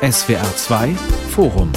SWR 2 Forum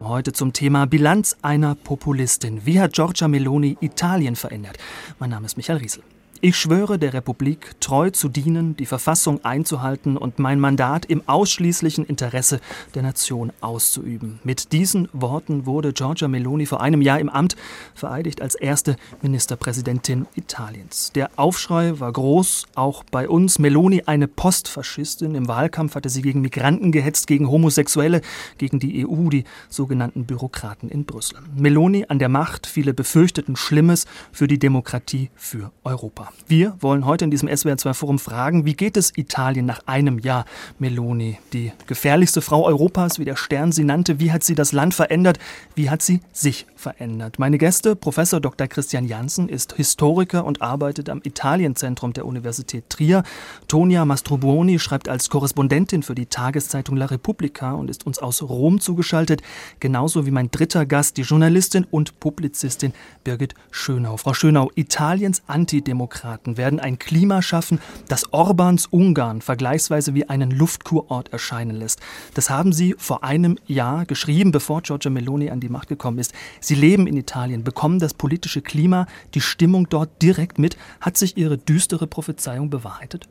Heute zum Thema Bilanz einer Populistin. Wie hat Giorgia Meloni Italien verändert? Mein Name ist Michael Riesel. Ich schwöre der Republik treu zu dienen, die Verfassung einzuhalten und mein Mandat im ausschließlichen Interesse der Nation auszuüben. Mit diesen Worten wurde Giorgia Meloni vor einem Jahr im Amt vereidigt als erste Ministerpräsidentin Italiens. Der Aufschrei war groß, auch bei uns. Meloni, eine Postfaschistin. Im Wahlkampf hatte sie gegen Migranten gehetzt, gegen Homosexuelle, gegen die EU, die sogenannten Bürokraten in Brüssel. Meloni an der Macht, viele befürchteten Schlimmes für die Demokratie, für Europa. Wir wollen heute in diesem SWR2-Forum fragen, wie geht es Italien nach einem Jahr Meloni? Die gefährlichste Frau Europas, wie der Stern sie nannte. Wie hat sie das Land verändert? Wie hat sie sich verändert? Meine Gäste, Professor Dr. Christian Janssen ist Historiker und arbeitet am Italienzentrum der Universität Trier. Tonia Mastrobuoni schreibt als Korrespondentin für die Tageszeitung La Repubblica und ist uns aus Rom zugeschaltet. Genauso wie mein dritter Gast, die Journalistin und Publizistin Birgit Schönau. Frau Schönau, Italiens Antidemokratie Sozialdemokraten werden ein Klima schaffen, das Orbans Ungarn vergleichsweise wie einen Luftkurort erscheinen lässt. Das haben Sie vor einem Jahr geschrieben, bevor Giorgia Meloni an die Macht gekommen ist. Sie leben in Italien, bekommen das politische Klima, die Stimmung dort direkt mit. Hat sich Ihre düstere Prophezeiung bewahrheitet?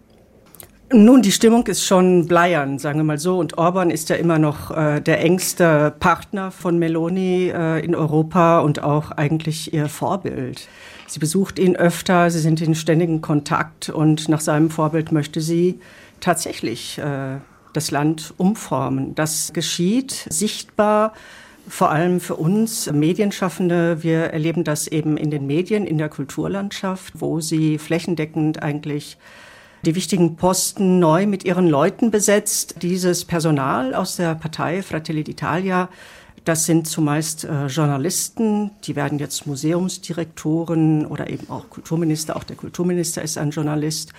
Nun, die Stimmung ist schon bleiern, sagen wir mal so. Und Orban ist ja immer noch äh, der engste Partner von Meloni äh, in Europa und auch eigentlich ihr Vorbild. Sie besucht ihn öfter, sie sind in ständigem Kontakt und nach seinem Vorbild möchte sie tatsächlich äh, das Land umformen. Das geschieht sichtbar vor allem für uns Medienschaffende. Wir erleben das eben in den Medien, in der Kulturlandschaft, wo sie flächendeckend eigentlich die wichtigen Posten neu mit ihren Leuten besetzt. Dieses Personal aus der Partei Fratelli d'Italia das sind zumeist äh, Journalisten, die werden jetzt Museumsdirektoren oder eben auch Kulturminister. Auch der Kulturminister ist ein Journalist.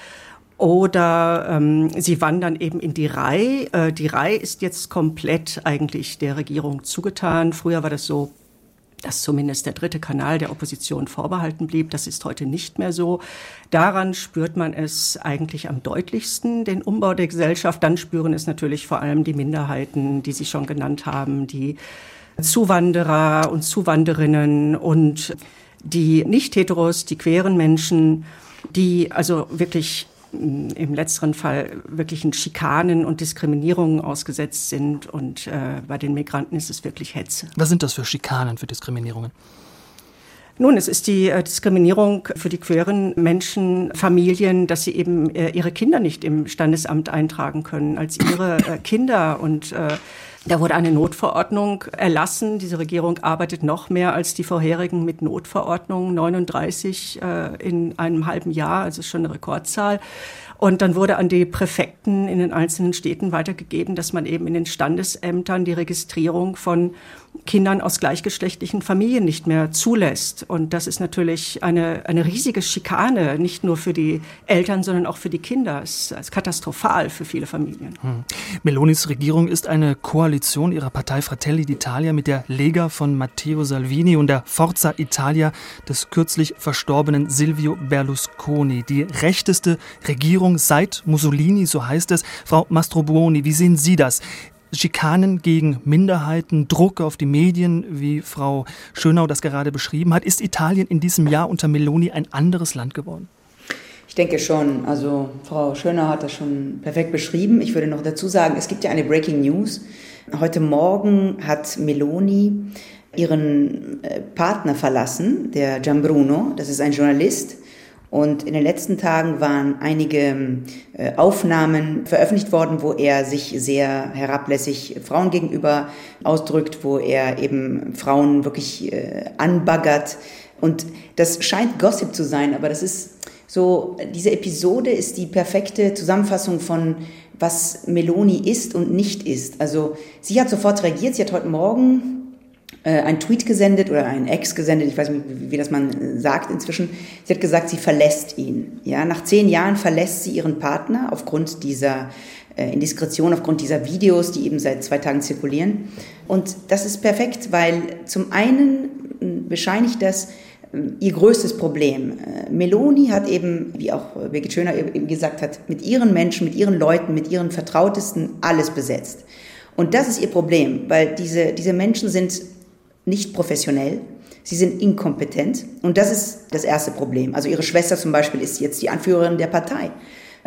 Oder ähm, sie wandern eben in die Rai. Äh, die Rai ist jetzt komplett eigentlich der Regierung zugetan. Früher war das so, dass zumindest der dritte Kanal der Opposition vorbehalten blieb. Das ist heute nicht mehr so. Daran spürt man es eigentlich am deutlichsten, den Umbau der Gesellschaft. Dann spüren es natürlich vor allem die Minderheiten, die Sie schon genannt haben, die Zuwanderer und Zuwanderinnen und die Nicht-Heteros, die queeren Menschen, die also wirklich mm, im letzteren Fall wirklichen Schikanen und Diskriminierungen ausgesetzt sind. Und äh, bei den Migranten ist es wirklich Hetze. Was sind das für Schikanen, für Diskriminierungen? Nun, es ist die äh, Diskriminierung für die queeren Menschen, Familien, dass sie eben äh, ihre Kinder nicht im Standesamt eintragen können als ihre äh, Kinder und äh, da wurde eine Notverordnung erlassen. Diese Regierung arbeitet noch mehr als die vorherigen mit Notverordnungen, 39 äh, in einem halben Jahr, also schon eine Rekordzahl. Und dann wurde an die Präfekten in den einzelnen Städten weitergegeben, dass man eben in den Standesämtern die Registrierung von Kindern aus gleichgeschlechtlichen Familien nicht mehr zulässt. Und das ist natürlich eine, eine riesige Schikane, nicht nur für die Eltern, sondern auch für die Kinder. Es ist katastrophal für viele Familien. Hm. Melonis Regierung ist eine Koalition ihrer Partei Fratelli d'Italia mit der Lega von Matteo Salvini und der Forza Italia des kürzlich verstorbenen Silvio Berlusconi. Die rechteste Regierung seit Mussolini, so heißt es. Frau Mastrobuoni, wie sehen Sie das? Schikanen gegen Minderheiten, Druck auf die Medien, wie Frau Schönau das gerade beschrieben hat. Ist Italien in diesem Jahr unter Meloni ein anderes Land geworden? Ich denke schon. Also Frau Schönau hat das schon perfekt beschrieben. Ich würde noch dazu sagen, es gibt ja eine Breaking News. Heute Morgen hat Meloni ihren äh, Partner verlassen, der Gianbruno. Das ist ein Journalist und in den letzten Tagen waren einige äh, Aufnahmen veröffentlicht worden, wo er sich sehr herablässig Frauen gegenüber ausdrückt, wo er eben Frauen wirklich äh, anbaggert. Und das scheint Gossip zu sein, aber das ist so, diese Episode ist die perfekte Zusammenfassung von was Meloni ist und nicht ist. Also sie hat sofort reagiert, sie hat heute Morgen ein Tweet gesendet oder ein Ex gesendet, ich weiß nicht, wie das man äh, sagt inzwischen. Sie hat gesagt, sie verlässt ihn. Ja, nach zehn Jahren verlässt sie ihren Partner aufgrund dieser äh, Indiskretion, aufgrund dieser Videos, die eben seit zwei Tagen zirkulieren. Und das ist perfekt, weil zum einen bescheinigt das, ihr größtes Problem. Äh, Meloni hat eben, wie auch Birgit Schöner eben gesagt hat, mit ihren Menschen, mit ihren Leuten, mit ihren Vertrautesten alles besetzt. Und das ist ihr Problem, weil diese, diese Menschen sind nicht professionell, sie sind inkompetent und das ist das erste Problem. Also ihre Schwester zum Beispiel ist jetzt die Anführerin der Partei.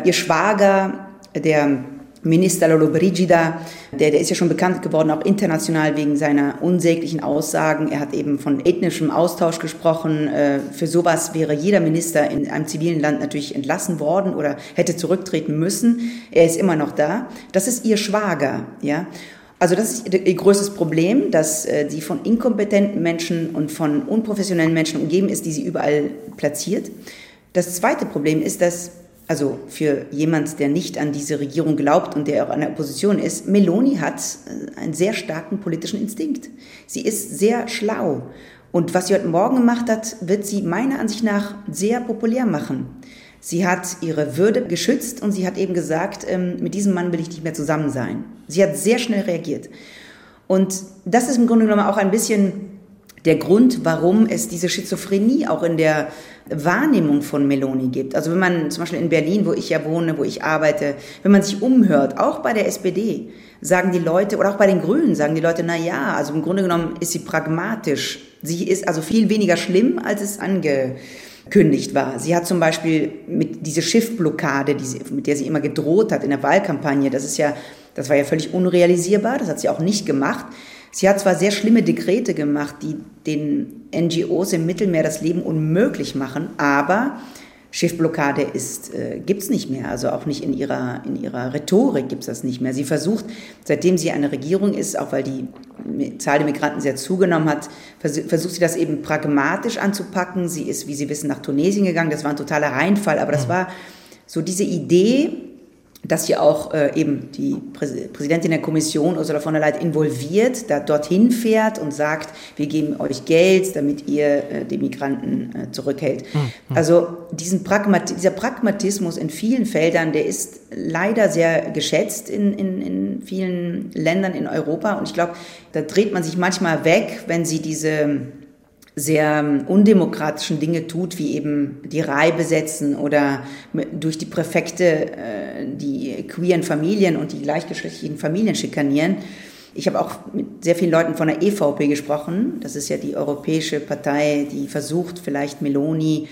Ihr Schwager, der Minister Lollobrigida, der, der ist ja schon bekannt geworden, auch international wegen seiner unsäglichen Aussagen. Er hat eben von ethnischem Austausch gesprochen. Äh, für sowas wäre jeder Minister in einem zivilen Land natürlich entlassen worden oder hätte zurücktreten müssen. Er ist immer noch da. Das ist ihr Schwager, ja. Also das ist ihr größtes Problem, dass äh, sie von inkompetenten Menschen und von unprofessionellen Menschen umgeben ist, die sie überall platziert. Das zweite Problem ist, dass also für jemand, der nicht an diese Regierung glaubt und der auch an der Opposition ist, Meloni hat äh, einen sehr starken politischen Instinkt. Sie ist sehr schlau. Und was sie heute Morgen gemacht hat, wird sie meiner Ansicht nach sehr populär machen. Sie hat ihre Würde geschützt und sie hat eben gesagt, ähm, mit diesem Mann will ich nicht mehr zusammen sein. Sie hat sehr schnell reagiert. Und das ist im Grunde genommen auch ein bisschen der Grund, warum es diese Schizophrenie auch in der Wahrnehmung von Meloni gibt. Also wenn man zum Beispiel in Berlin, wo ich ja wohne, wo ich arbeite, wenn man sich umhört, auch bei der SPD, sagen die Leute, oder auch bei den Grünen, sagen die Leute, na ja, also im Grunde genommen ist sie pragmatisch. Sie ist also viel weniger schlimm, als es angekündigt war. Sie hat zum Beispiel mit diese Schiffblockade, die sie, mit der sie immer gedroht hat in der Wahlkampagne, das ist ja, das war ja völlig unrealisierbar, das hat sie auch nicht gemacht. Sie hat zwar sehr schlimme Dekrete gemacht, die den NGOs im Mittelmeer das Leben unmöglich machen, aber Schiffblockade ist, äh, gibt's nicht mehr, also auch nicht in ihrer, in ihrer Rhetorik gibt's das nicht mehr. Sie versucht, seitdem sie eine Regierung ist, auch weil die Zahl der Migranten sehr zugenommen hat, versucht sie das eben pragmatisch anzupacken. Sie ist, wie Sie wissen, nach Tunesien gegangen, das war ein totaler Reinfall, aber das mhm. war so diese Idee, dass sie auch äh, eben die Präsidentin der Kommission Ursula von der Leyen involviert, da dorthin fährt und sagt, wir geben euch Geld, damit ihr äh, die Migranten äh, zurückhält. Mhm. Also diesen Pragmat dieser Pragmatismus in vielen Feldern, der ist leider sehr geschätzt in, in, in vielen Ländern in Europa und ich glaube, da dreht man sich manchmal weg, wenn sie diese sehr ähm, undemokratischen Dinge tut, wie eben die Reihe besetzen oder durch die Präfekte äh, die queeren Familien und die gleichgeschlechtlichen Familien schikanieren. Ich habe auch mit sehr vielen Leuten von der EVP gesprochen. Das ist ja die europäische Partei, die versucht, vielleicht Meloni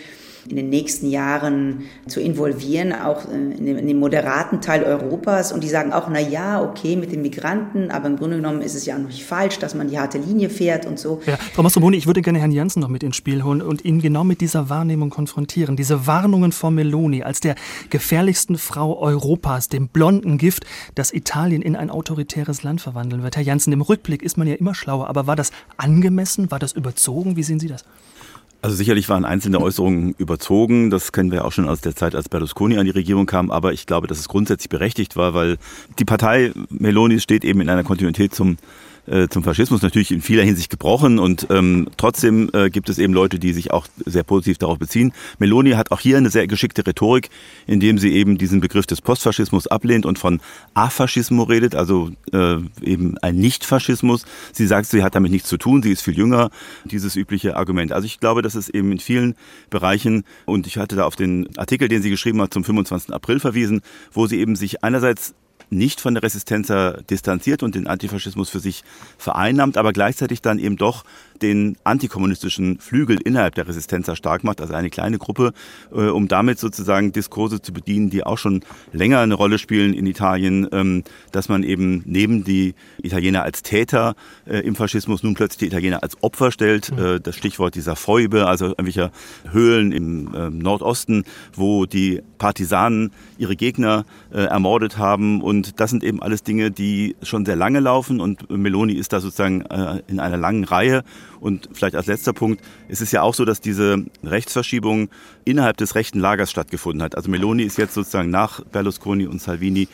in den nächsten Jahren zu involvieren, auch äh, in dem, in dem moderaten Teil Europas. Und die sagen auch, na ja, okay, mit den Migranten, aber im Grunde genommen ist es ja auch nicht falsch, dass man die harte Linie fährt und so. Ja, Frau Mastroboni, ich würde gerne Herrn Janssen noch mit ins Spiel holen und ihn genau mit dieser Wahrnehmung konfrontieren. Diese Warnungen von Meloni als der gefährlichsten Frau Europas, dem blonden Gift, das Italien in ein autoritäres Land verwandeln wird. Herr Janssen, im Rückblick ist man ja immer schlauer, aber war das angemessen? War das überzogen? Wie sehen Sie das? Also sicherlich waren einzelne Äußerungen überzogen. Das kennen wir auch schon aus der Zeit, als Berlusconi an die Regierung kam. Aber ich glaube, dass es grundsätzlich berechtigt war, weil die Partei Meloni steht eben in einer Kontinuität zum äh, zum Faschismus natürlich in vieler Hinsicht gebrochen und ähm, trotzdem äh, gibt es eben Leute, die sich auch sehr positiv darauf beziehen. Meloni hat auch hier eine sehr geschickte Rhetorik, indem sie eben diesen Begriff des Postfaschismus ablehnt und von Afaschismus redet, also äh, eben ein Nichtfaschismus. Sie sagt, sie hat damit nichts zu tun, sie ist viel jünger, dieses übliche Argument. Also ich glaube, dass es eben in vielen Bereichen, und ich hatte da auf den Artikel, den sie geschrieben hat, zum 25. April verwiesen, wo sie eben sich einerseits nicht von der Resistenza distanziert und den Antifaschismus für sich vereinnahmt, aber gleichzeitig dann eben doch den antikommunistischen Flügel innerhalb der Resistenza stark macht, also eine kleine Gruppe, äh, um damit sozusagen Diskurse zu bedienen, die auch schon länger eine Rolle spielen in Italien, ähm, dass man eben neben die Italiener als Täter äh, im Faschismus nun plötzlich die Italiener als Opfer stellt. Mhm. Das Stichwort dieser Fäube, also irgendwelcher Höhlen im äh, Nordosten, wo die Partisanen ihre Gegner äh, ermordet haben und und das sind eben alles Dinge, die schon sehr lange laufen und Meloni ist da sozusagen äh, in einer langen Reihe. Und vielleicht als letzter Punkt, es ist ja auch so, dass diese Rechtsverschiebung innerhalb des rechten Lagers stattgefunden hat. Also Meloni ist jetzt sozusagen nach Berlusconi und Salvini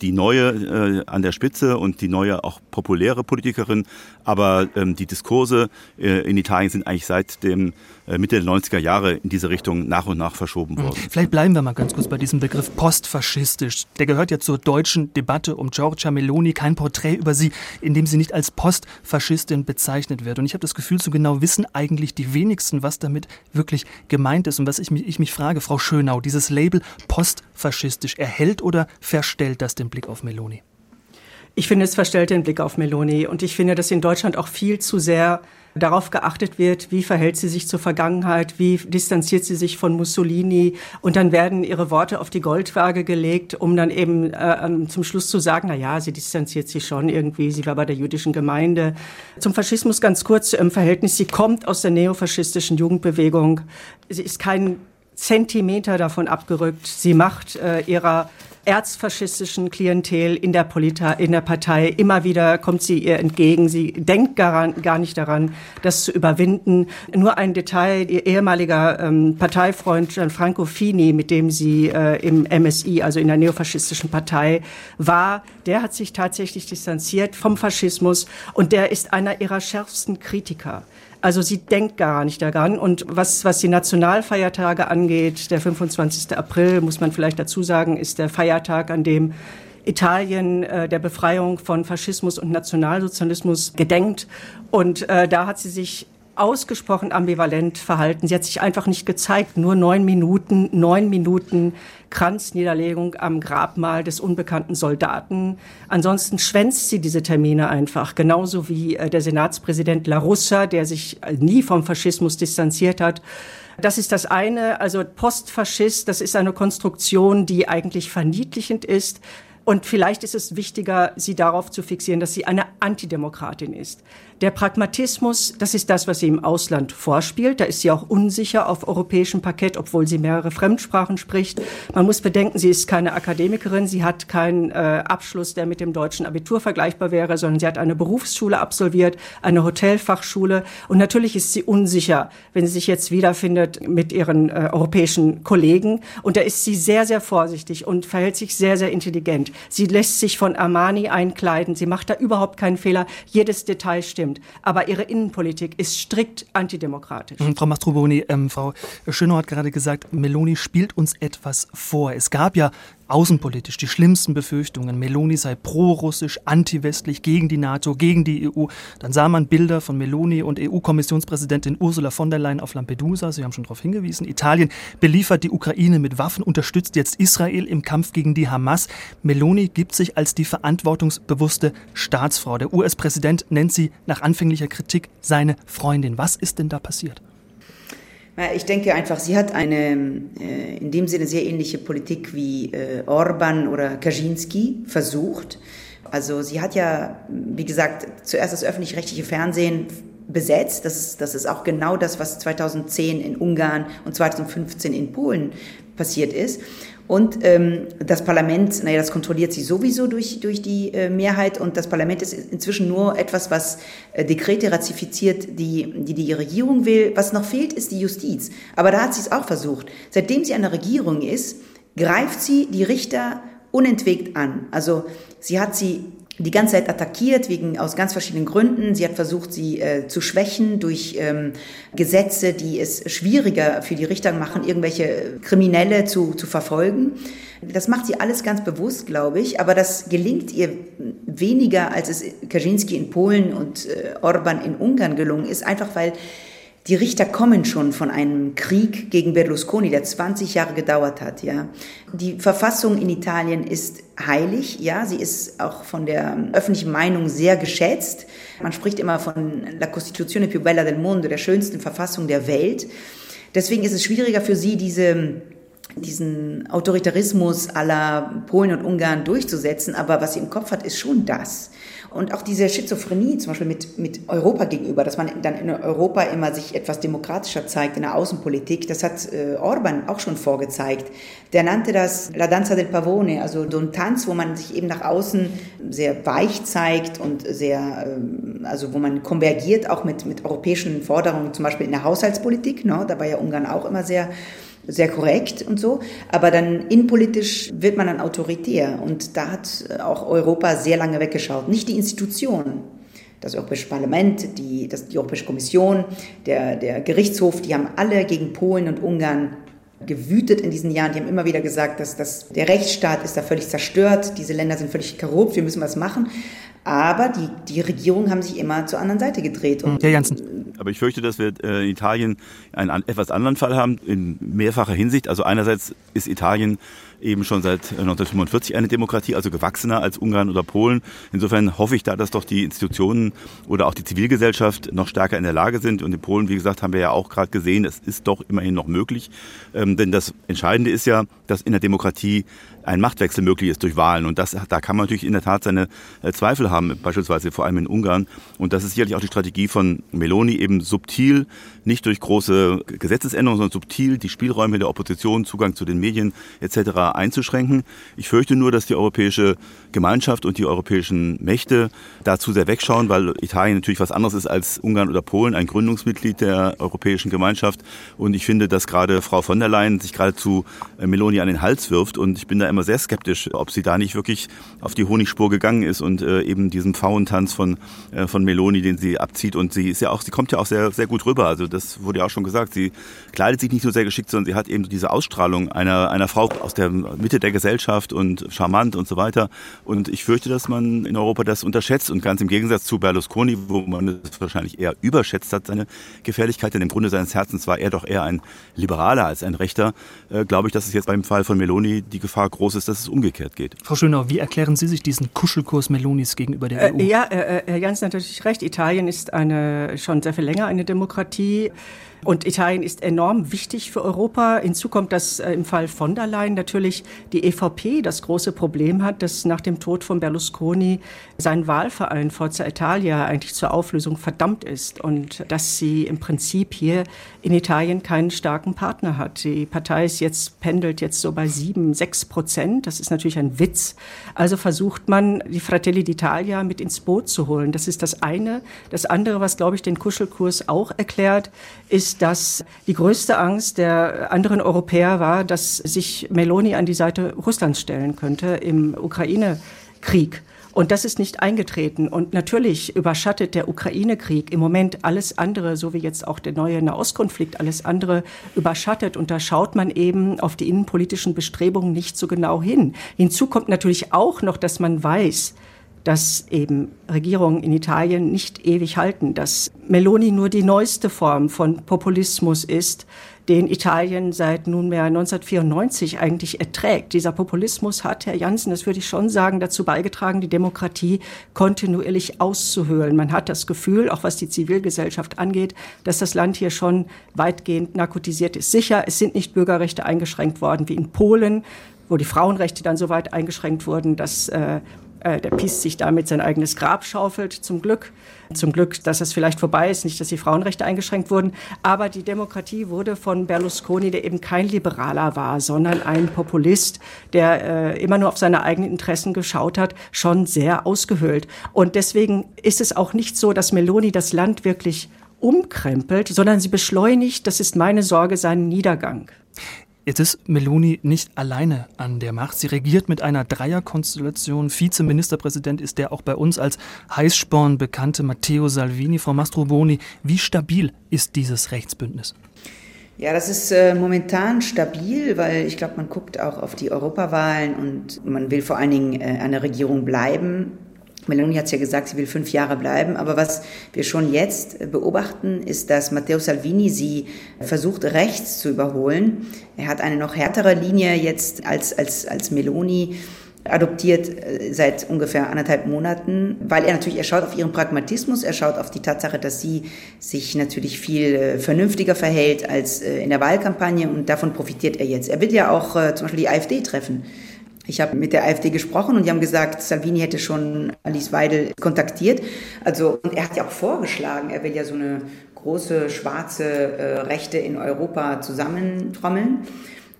die neue äh, an der Spitze und die neue auch populäre Politikerin. Aber ähm, die Diskurse in Italien sind eigentlich seit dem Mitte der 90er Jahre in diese Richtung nach und nach verschoben worden. Vielleicht bleiben wir mal ganz kurz bei diesem Begriff postfaschistisch. Der gehört ja zur deutschen Debatte um Giorgia Meloni kein Porträt über sie, in dem sie nicht als Postfaschistin bezeichnet wird. Und ich habe das Gefühl, so genau wissen eigentlich die wenigsten, was damit wirklich gemeint ist. Und was ich mich, ich mich frage, Frau Schönau, dieses Label postfaschistisch, erhält oder verstellt das den Blick auf Meloni? Ich finde, es verstellt den Blick auf Meloni. Und ich finde, dass in Deutschland auch viel zu sehr darauf geachtet wird, wie verhält sie sich zur Vergangenheit, wie distanziert sie sich von Mussolini. Und dann werden ihre Worte auf die Goldwaage gelegt, um dann eben äh, ähm, zum Schluss zu sagen, na ja, sie distanziert sich schon irgendwie, sie war bei der jüdischen Gemeinde. Zum Faschismus ganz kurz im Verhältnis. Sie kommt aus der neofaschistischen Jugendbewegung. Sie ist kein Zentimeter davon abgerückt. Sie macht äh, ihrer erzfaschistischen Klientel in der, Polita in der Partei. Immer wieder kommt sie ihr entgegen. Sie denkt gar, gar nicht daran, das zu überwinden. Nur ein Detail, ihr ehemaliger ähm, Parteifreund Gianfranco Fini, mit dem sie äh, im MSI, also in der neofaschistischen Partei war, der hat sich tatsächlich distanziert vom Faschismus und der ist einer ihrer schärfsten Kritiker. Also sie denkt gar nicht daran. Und was, was die Nationalfeiertage angeht, der 25. April, muss man vielleicht dazu sagen, ist der Feiertag, an dem Italien äh, der Befreiung von Faschismus und Nationalsozialismus gedenkt. Und äh, da hat sie sich ausgesprochen ambivalent verhalten. Sie hat sich einfach nicht gezeigt. Nur neun Minuten, neun Minuten Kranzniederlegung am Grabmal des unbekannten Soldaten. Ansonsten schwänzt sie diese Termine einfach. Genauso wie äh, der Senatspräsident La Russa, der sich äh, nie vom Faschismus distanziert hat. Das ist das eine. Also Postfaschist, das ist eine Konstruktion, die eigentlich verniedlichend ist. Und vielleicht ist es wichtiger, sie darauf zu fixieren, dass sie eine Antidemokratin ist. Der Pragmatismus, das ist das, was sie im Ausland vorspielt. Da ist sie auch unsicher auf europäischem Parkett, obwohl sie mehrere Fremdsprachen spricht. Man muss bedenken, sie ist keine Akademikerin, sie hat keinen äh, Abschluss, der mit dem deutschen Abitur vergleichbar wäre, sondern sie hat eine Berufsschule absolviert, eine Hotelfachschule. Und natürlich ist sie unsicher, wenn sie sich jetzt wiederfindet mit ihren äh, europäischen Kollegen. Und da ist sie sehr, sehr vorsichtig und verhält sich sehr, sehr intelligent. Sie lässt sich von Armani einkleiden. Sie macht da überhaupt keinen Fehler. Jedes Detail stimmt stimmt. Aber ihre Innenpolitik ist strikt antidemokratisch. Mhm, Frau Mastroboni, ähm, Frau Schönau hat gerade gesagt, Meloni spielt uns etwas vor. Es gab ja außenpolitisch die schlimmsten Befürchtungen. Meloni sei pro-russisch, anti-westlich, gegen die NATO, gegen die EU. Dann sah man Bilder von Meloni und EU-Kommissionspräsidentin Ursula von der Leyen auf Lampedusa. Sie haben schon darauf hingewiesen. Italien beliefert die Ukraine mit Waffen, unterstützt jetzt Israel im Kampf gegen die Hamas. Meloni gibt sich als die verantwortungsbewusste Staatsfrau. Der US-Präsident nennt sie nach anfänglicher Kritik seine Freundin. Was ist denn da passiert? Ich denke einfach, sie hat eine äh, in dem Sinne sehr ähnliche Politik wie äh, Orban oder Kaczynski versucht. Also sie hat ja, wie gesagt, zuerst das öffentlich-rechtliche Fernsehen besetzt. Das das ist auch genau das, was 2010 in Ungarn und 2015 in Polen passiert ist. Und ähm, das Parlament, naja, das kontrolliert sie sowieso durch, durch die äh, Mehrheit und das Parlament ist inzwischen nur etwas, was äh, Dekrete ratifiziert, die, die die Regierung will. Was noch fehlt, ist die Justiz. Aber da hat sie es auch versucht. Seitdem sie an der Regierung ist, greift sie die Richter unentwegt an. Also sie hat sie die ganze Zeit attackiert, wegen, aus ganz verschiedenen Gründen. Sie hat versucht, sie äh, zu schwächen durch ähm, Gesetze, die es schwieriger für die Richter machen, irgendwelche Kriminelle zu, zu verfolgen. Das macht sie alles ganz bewusst, glaube ich, aber das gelingt ihr weniger, als es Kaczynski in Polen und äh, Orban in Ungarn gelungen ist, einfach weil die Richter kommen schon von einem Krieg gegen Berlusconi, der 20 Jahre gedauert hat, ja. Die Verfassung in Italien ist heilig, ja. Sie ist auch von der öffentlichen Meinung sehr geschätzt. Man spricht immer von La Costituzione più bella del mondo, der schönsten Verfassung der Welt. Deswegen ist es schwieriger für sie, diese diesen Autoritarismus aller Polen und Ungarn durchzusetzen. Aber was sie im Kopf hat, ist schon das. Und auch diese Schizophrenie zum Beispiel mit, mit Europa gegenüber, dass man dann in Europa immer sich etwas demokratischer zeigt in der Außenpolitik, das hat äh, Orban auch schon vorgezeigt. Der nannte das La Danza del Pavone, also so ein Tanz, wo man sich eben nach außen sehr weich zeigt und sehr, ähm, also wo man konvergiert auch mit, mit europäischen Forderungen, zum Beispiel in der Haushaltspolitik. Ne? Da war ja Ungarn auch immer sehr sehr korrekt und so, aber dann innenpolitisch wird man dann autoritär und da hat auch Europa sehr lange weggeschaut. Nicht die Institutionen, das Europäische Parlament, die, das, die Europäische Kommission, der, der Gerichtshof, die haben alle gegen Polen und Ungarn gewütet in diesen Jahren. Die haben immer wieder gesagt, dass, dass der Rechtsstaat ist da völlig zerstört, diese Länder sind völlig korrupt, wir müssen was machen. Aber die, die Regierungen haben sich immer zur anderen Seite gedreht. Und ja, Janssen Aber ich fürchte, dass wir äh, in Italien einen etwas anderen Fall haben, in mehrfacher Hinsicht. Also einerseits ist Italien eben schon seit 1945 äh, eine Demokratie, also gewachsener als Ungarn oder Polen. Insofern hoffe ich da, dass doch die Institutionen oder auch die Zivilgesellschaft noch stärker in der Lage sind. Und in Polen, wie gesagt, haben wir ja auch gerade gesehen, es ist doch immerhin noch möglich. Ähm, denn das Entscheidende ist ja, dass in der Demokratie ein Machtwechsel möglich ist durch Wahlen. Und das, da kann man natürlich in der Tat seine äh, Zweifel haben, beispielsweise vor allem in Ungarn. Und das ist sicherlich auch die Strategie von Meloni, eben subtil, nicht durch große Gesetzesänderungen, sondern subtil die Spielräume der Opposition, Zugang zu den Medien etc. einzuschränken. Ich fürchte nur, dass die europäische Gemeinschaft und die europäischen Mächte dazu sehr wegschauen, weil Italien natürlich was anderes ist als Ungarn oder Polen, ein Gründungsmitglied der Europäischen Gemeinschaft. Und ich finde, dass gerade Frau von der Leyen sich geradezu äh, Meloni an den Hals wirft. Und ich bin da immer sehr skeptisch, ob sie da nicht wirklich auf die Honigspur gegangen ist und äh, eben diesen Pfauentanz von, äh, von Meloni, den sie abzieht. Und sie ist ja auch, sie kommt ja auch sehr, sehr gut rüber. Also das wurde ja auch schon gesagt. Sie kleidet sich nicht nur sehr geschickt, sondern sie hat eben diese Ausstrahlung einer, einer Frau aus der Mitte der Gesellschaft und charmant und so weiter. Und ich fürchte, dass man in Europa das unterschätzt und ganz im Gegensatz zu Berlusconi, wo man es wahrscheinlich eher überschätzt hat, seine Gefährlichkeit, denn im Grunde seines Herzens war er doch eher ein Liberaler als ein Rechter, äh, glaube ich, dass es jetzt beim Fall von Meloni die Gefahr groß ist, dass es umgekehrt geht. Frau Schönau, wie erklären Sie sich diesen Kuschelkurs Melonis gegenüber der EU? Äh, ja, äh, äh, Herr Jans hat natürlich recht. Italien ist eine, schon sehr viel länger eine Demokratie. Und Italien ist enorm wichtig für Europa. Hinzu kommt, dass äh, im Fall von der Leyen natürlich die EVP das große Problem hat, dass nach dem Tod von Berlusconi sein Wahlverein Forza Italia eigentlich zur Auflösung verdammt ist und dass sie im Prinzip hier in Italien keinen starken Partner hat. Die Partei ist jetzt, pendelt jetzt so bei sieben, sechs Prozent. Das ist natürlich ein Witz. Also versucht man, die Fratelli d'Italia mit ins Boot zu holen. Das ist das eine. Das andere, was, glaube ich, den Kuschelkurs auch erklärt, ist, dass die größte Angst der anderen Europäer war, dass sich Meloni an die Seite Russlands stellen könnte im Ukraine-Krieg. Und das ist nicht eingetreten. Und natürlich überschattet der Ukraine-Krieg im Moment alles andere, so wie jetzt auch der neue Nahostkonflikt alles andere überschattet. Und da schaut man eben auf die innenpolitischen Bestrebungen nicht so genau hin. Hinzu kommt natürlich auch noch, dass man weiß, dass eben Regierungen in Italien nicht ewig halten, dass Meloni nur die neueste Form von Populismus ist, den Italien seit nunmehr 1994 eigentlich erträgt. Dieser Populismus hat, Herr Janssen, das würde ich schon sagen, dazu beigetragen, die Demokratie kontinuierlich auszuhöhlen. Man hat das Gefühl, auch was die Zivilgesellschaft angeht, dass das Land hier schon weitgehend narkotisiert ist. Sicher, es sind nicht Bürgerrechte eingeschränkt worden wie in Polen, wo die Frauenrechte dann so weit eingeschränkt wurden, dass äh, äh, der Pies sich damit sein eigenes Grab schaufelt, zum Glück. Zum Glück, dass es vielleicht vorbei ist, nicht, dass die Frauenrechte eingeschränkt wurden. Aber die Demokratie wurde von Berlusconi, der eben kein Liberaler war, sondern ein Populist, der äh, immer nur auf seine eigenen Interessen geschaut hat, schon sehr ausgehöhlt. Und deswegen ist es auch nicht so, dass Meloni das Land wirklich umkrempelt, sondern sie beschleunigt, das ist meine Sorge, seinen Niedergang. Jetzt ist Meloni nicht alleine an der Macht. Sie regiert mit einer Dreierkonstellation. Vizeministerpräsident ist der auch bei uns als Heißsporn bekannte Matteo Salvini. Frau Mastroboni, wie stabil ist dieses Rechtsbündnis? Ja, das ist äh, momentan stabil, weil ich glaube, man guckt auch auf die Europawahlen und man will vor allen Dingen äh, an der Regierung bleiben. Meloni hat es ja gesagt, sie will fünf Jahre bleiben. Aber was wir schon jetzt beobachten, ist, dass Matteo Salvini sie versucht, rechts zu überholen. Er hat eine noch härtere Linie jetzt als, als, als Meloni adoptiert äh, seit ungefähr anderthalb Monaten, weil er natürlich, er schaut auf ihren Pragmatismus, er schaut auf die Tatsache, dass sie sich natürlich viel äh, vernünftiger verhält als äh, in der Wahlkampagne und davon profitiert er jetzt. Er will ja auch zum Beispiel die AfD treffen. Ich habe mit der AfD gesprochen und die haben gesagt, Salvini hätte schon Alice Weidel kontaktiert. Also, und er hat ja auch vorgeschlagen, er will ja so eine große schwarze äh, Rechte in Europa zusammentrommeln.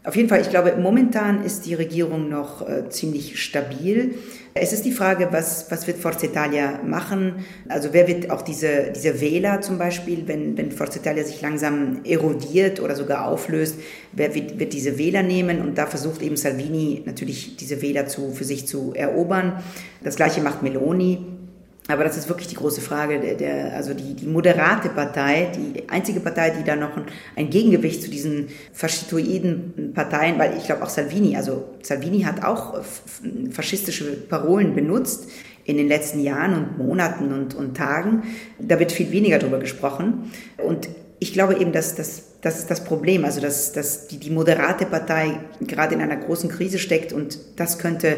Auf jeden Fall, ich glaube, momentan ist die Regierung noch äh, ziemlich stabil. Es ist die Frage, was, was wird Forza Italia machen? Also wer wird auch diese, diese Wähler zum Beispiel, wenn, wenn Forza Italia sich langsam erodiert oder sogar auflöst, wer wird, wird diese Wähler nehmen? Und da versucht eben Salvini natürlich diese Wähler zu, für sich zu erobern. Das gleiche macht Meloni. Aber das ist wirklich die große Frage. Der, der, also die, die moderate Partei, die einzige Partei, die da noch ein, ein Gegengewicht zu diesen faschistoiden Parteien, weil ich glaube auch Salvini, also Salvini hat auch faschistische Parolen benutzt in den letzten Jahren und Monaten und, und Tagen. Da wird viel weniger drüber gesprochen. Und ich glaube eben, dass, dass das ist das Problem, also dass, dass die, die moderate Partei gerade in einer großen Krise steckt und das könnte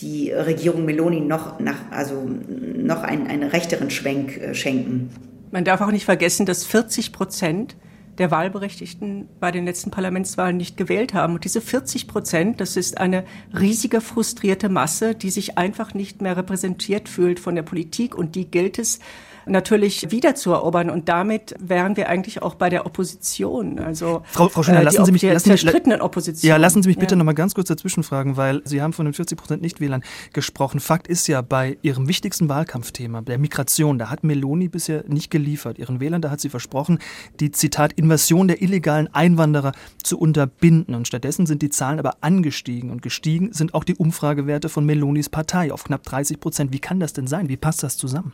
die Regierung Meloni noch, nach, also noch einen, einen rechteren Schwenk äh, schenken. Man darf auch nicht vergessen, dass 40 Prozent der Wahlberechtigten bei den letzten Parlamentswahlen nicht gewählt haben. Und diese 40 Prozent, das ist eine riesige frustrierte Masse, die sich einfach nicht mehr repräsentiert fühlt von der Politik. Und die gilt es natürlich wieder zu erobern. Und damit wären wir eigentlich auch bei der Opposition. Also Frau, Frau Schöner, äh, lassen Sie mich lassen, zerstrittenen Opposition. Ja, lassen Sie mich bitte ja. noch mal ganz kurz dazwischen fragen, weil Sie haben von den 40 Prozent Nichtwählern gesprochen. Fakt ist ja, bei Ihrem wichtigsten Wahlkampfthema, der Migration, da hat Meloni bisher nicht geliefert. Ihren Wählern, da hat sie versprochen, die Zitat Invasion der illegalen Einwanderer zu unterbinden. Und stattdessen sind die Zahlen aber angestiegen und gestiegen sind auch die Umfragewerte von Melonis Partei auf knapp 30 Prozent. Wie kann das denn sein? Wie passt das zusammen?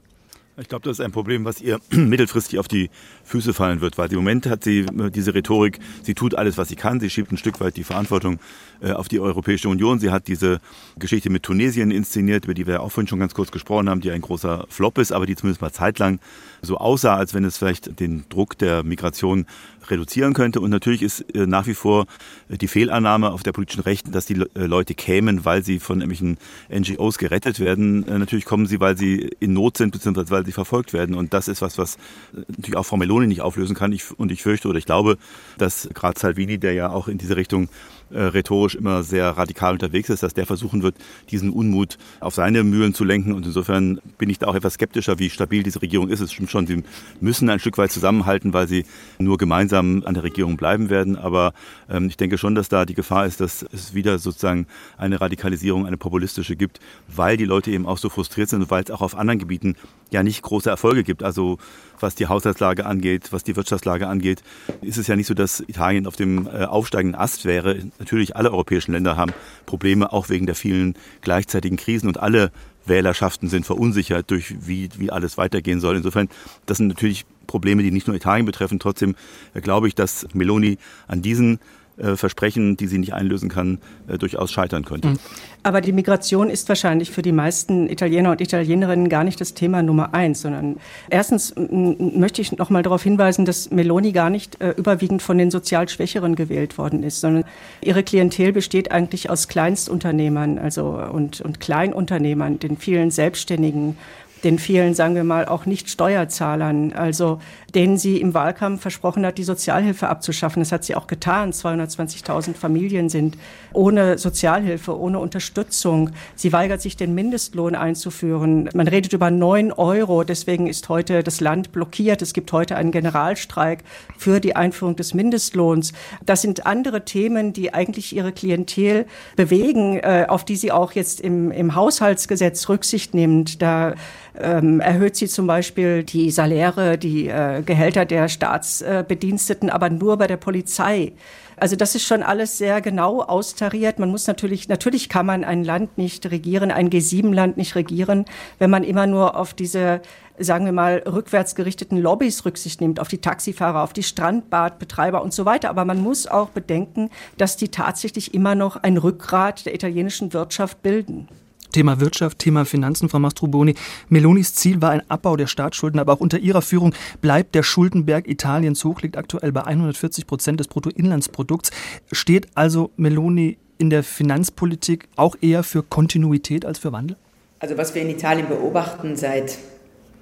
Ich glaube, das ist ein Problem, was ihr mittelfristig auf die Füße fallen wird, weil im Moment hat sie äh, diese Rhetorik, sie tut alles, was sie kann, sie schiebt ein Stück weit die Verantwortung äh, auf die Europäische Union. Sie hat diese Geschichte mit Tunesien inszeniert, über die wir auch vorhin schon ganz kurz gesprochen haben, die ein großer Flop ist, aber die zumindest mal zeitlang so aussah, als wenn es vielleicht den Druck der Migration reduzieren könnte. Und natürlich ist äh, nach wie vor die Fehlannahme auf der politischen Rechten, dass die Leute kämen, weil sie von irgendwelchen NGOs gerettet werden. Natürlich kommen sie, weil sie in Not sind, beziehungsweise weil sie verfolgt werden. Und das ist was, was natürlich auch Frau Meloni nicht auflösen kann. Ich, und ich fürchte oder ich glaube, dass gerade Salvini, der ja auch in diese Richtung äh, rhetorisch immer sehr radikal unterwegs ist, dass der versuchen wird, diesen Unmut auf seine Mühlen zu lenken. Und insofern bin ich da auch etwas skeptischer, wie stabil diese Regierung ist. Es stimmt schon, sie müssen ein Stück weit zusammenhalten, weil sie nur gemeinsam an der Regierung bleiben werden. Aber ähm, ich denke schon, dass da die Gefahr ist, dass es wieder sozusagen eine Radikalisierung, eine populistische gibt, weil die Leute eben auch so frustriert sind und weil es auch auf anderen Gebieten ja nicht große Erfolge gibt. Also was die Haushaltslage angeht, was die Wirtschaftslage angeht, ist es ja nicht so, dass Italien auf dem äh, aufsteigenden Ast wäre. Natürlich alle europäischen Länder haben Probleme, auch wegen der vielen gleichzeitigen Krisen und alle Wählerschaften sind verunsichert durch wie, wie alles weitergehen soll. Insofern, das sind natürlich Probleme, die nicht nur Italien betreffen. Trotzdem äh, glaube ich, dass Meloni an diesen äh, Versprechen, die sie nicht einlösen kann, äh, durchaus scheitern könnte. Mhm. Aber die Migration ist wahrscheinlich für die meisten Italiener und Italienerinnen gar nicht das Thema Nummer eins, sondern erstens möchte ich noch mal darauf hinweisen, dass Meloni gar nicht äh, überwiegend von den sozial Schwächeren gewählt worden ist, sondern ihre Klientel besteht eigentlich aus Kleinstunternehmern, also und, und Kleinunternehmern, den vielen Selbstständigen den vielen, sagen wir mal, auch nicht Steuerzahlern, also denen sie im Wahlkampf versprochen hat, die Sozialhilfe abzuschaffen. Das hat sie auch getan. 220.000 Familien sind ohne Sozialhilfe, ohne Unterstützung. Sie weigert sich, den Mindestlohn einzuführen. Man redet über neun Euro. Deswegen ist heute das Land blockiert. Es gibt heute einen Generalstreik für die Einführung des Mindestlohns. Das sind andere Themen, die eigentlich ihre Klientel bewegen, äh, auf die sie auch jetzt im, im Haushaltsgesetz Rücksicht nimmt. Da ähm, erhöht sie zum Beispiel die Saläre, die äh, Gehälter der Staatsbediensteten, aber nur bei der Polizei. Also das ist schon alles sehr genau austariert. Man muss natürlich, natürlich kann man ein Land nicht regieren, ein G7-Land nicht regieren, wenn man immer nur auf diese sagen wir mal, rückwärts gerichteten Lobbys Rücksicht nimmt, auf die Taxifahrer, auf die Strandbadbetreiber und so weiter. Aber man muss auch bedenken, dass die tatsächlich immer noch ein Rückgrat der italienischen Wirtschaft bilden. Thema Wirtschaft, Thema Finanzen, Frau Mastroboni. Melonis Ziel war ein Abbau der Staatsschulden, aber auch unter ihrer Führung bleibt der Schuldenberg Italiens hoch, liegt aktuell bei 140 Prozent des Bruttoinlandsprodukts. Steht also Meloni in der Finanzpolitik auch eher für Kontinuität als für Wandel? Also was wir in Italien beobachten seit